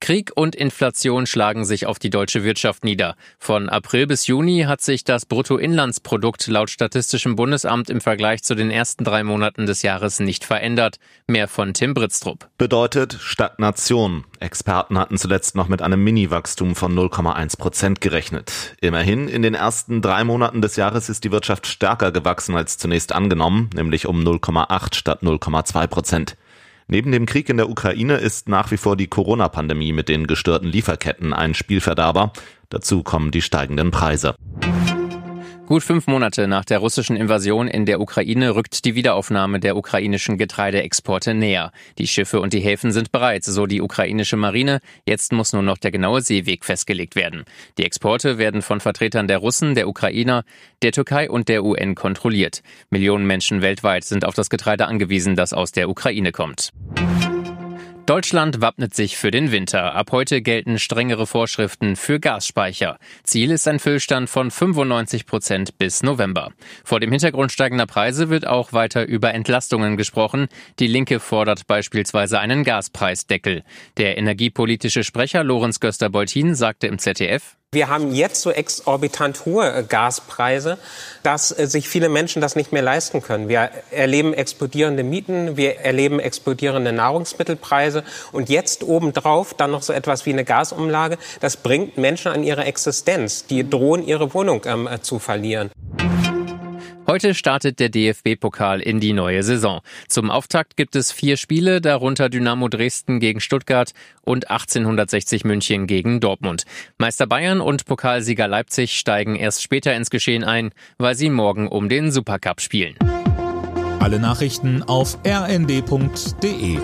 Krieg und Inflation schlagen sich auf die deutsche Wirtschaft nieder. Von April bis Juni hat sich das Bruttoinlandsprodukt laut Statistischem Bundesamt im Vergleich zu den ersten drei Monaten des Jahres nicht verändert. Mehr von Tim Britztrup. Bedeutet Stagnation. Experten hatten zuletzt noch mit einem Mini-Wachstum von 0,1 Prozent gerechnet. Immerhin, in den ersten drei Monaten des Jahres ist die Wirtschaft stärker gewachsen als zunächst angenommen, nämlich um 0,8 statt 0,2 Prozent. Neben dem Krieg in der Ukraine ist nach wie vor die Corona-Pandemie mit den gestörten Lieferketten ein Spielverderber. Dazu kommen die steigenden Preise. Gut fünf Monate nach der russischen Invasion in der Ukraine rückt die Wiederaufnahme der ukrainischen Getreideexporte näher. Die Schiffe und die Häfen sind bereit, so die ukrainische Marine. Jetzt muss nur noch der genaue Seeweg festgelegt werden. Die Exporte werden von Vertretern der Russen, der Ukrainer, der Türkei und der UN kontrolliert. Millionen Menschen weltweit sind auf das Getreide angewiesen, das aus der Ukraine kommt. Deutschland wappnet sich für den Winter. Ab heute gelten strengere Vorschriften für Gasspeicher. Ziel ist ein Füllstand von 95 Prozent bis November. Vor dem Hintergrund steigender Preise wird auch weiter über Entlastungen gesprochen. Die Linke fordert beispielsweise einen Gaspreisdeckel. Der energiepolitische Sprecher Lorenz Göster-Boltin sagte im ZDF, wir haben jetzt so exorbitant hohe äh, Gaspreise, dass äh, sich viele Menschen das nicht mehr leisten können. Wir erleben explodierende Mieten, wir erleben explodierende Nahrungsmittelpreise und jetzt obendrauf dann noch so etwas wie eine Gasumlage. Das bringt Menschen an ihre Existenz. Die drohen, ihre Wohnung ähm, äh, zu verlieren. Heute startet der DFB-Pokal in die neue Saison. Zum Auftakt gibt es vier Spiele, darunter Dynamo Dresden gegen Stuttgart und 1860 München gegen Dortmund. Meister Bayern und Pokalsieger Leipzig steigen erst später ins Geschehen ein, weil sie morgen um den Supercup spielen. Alle Nachrichten auf rnd.de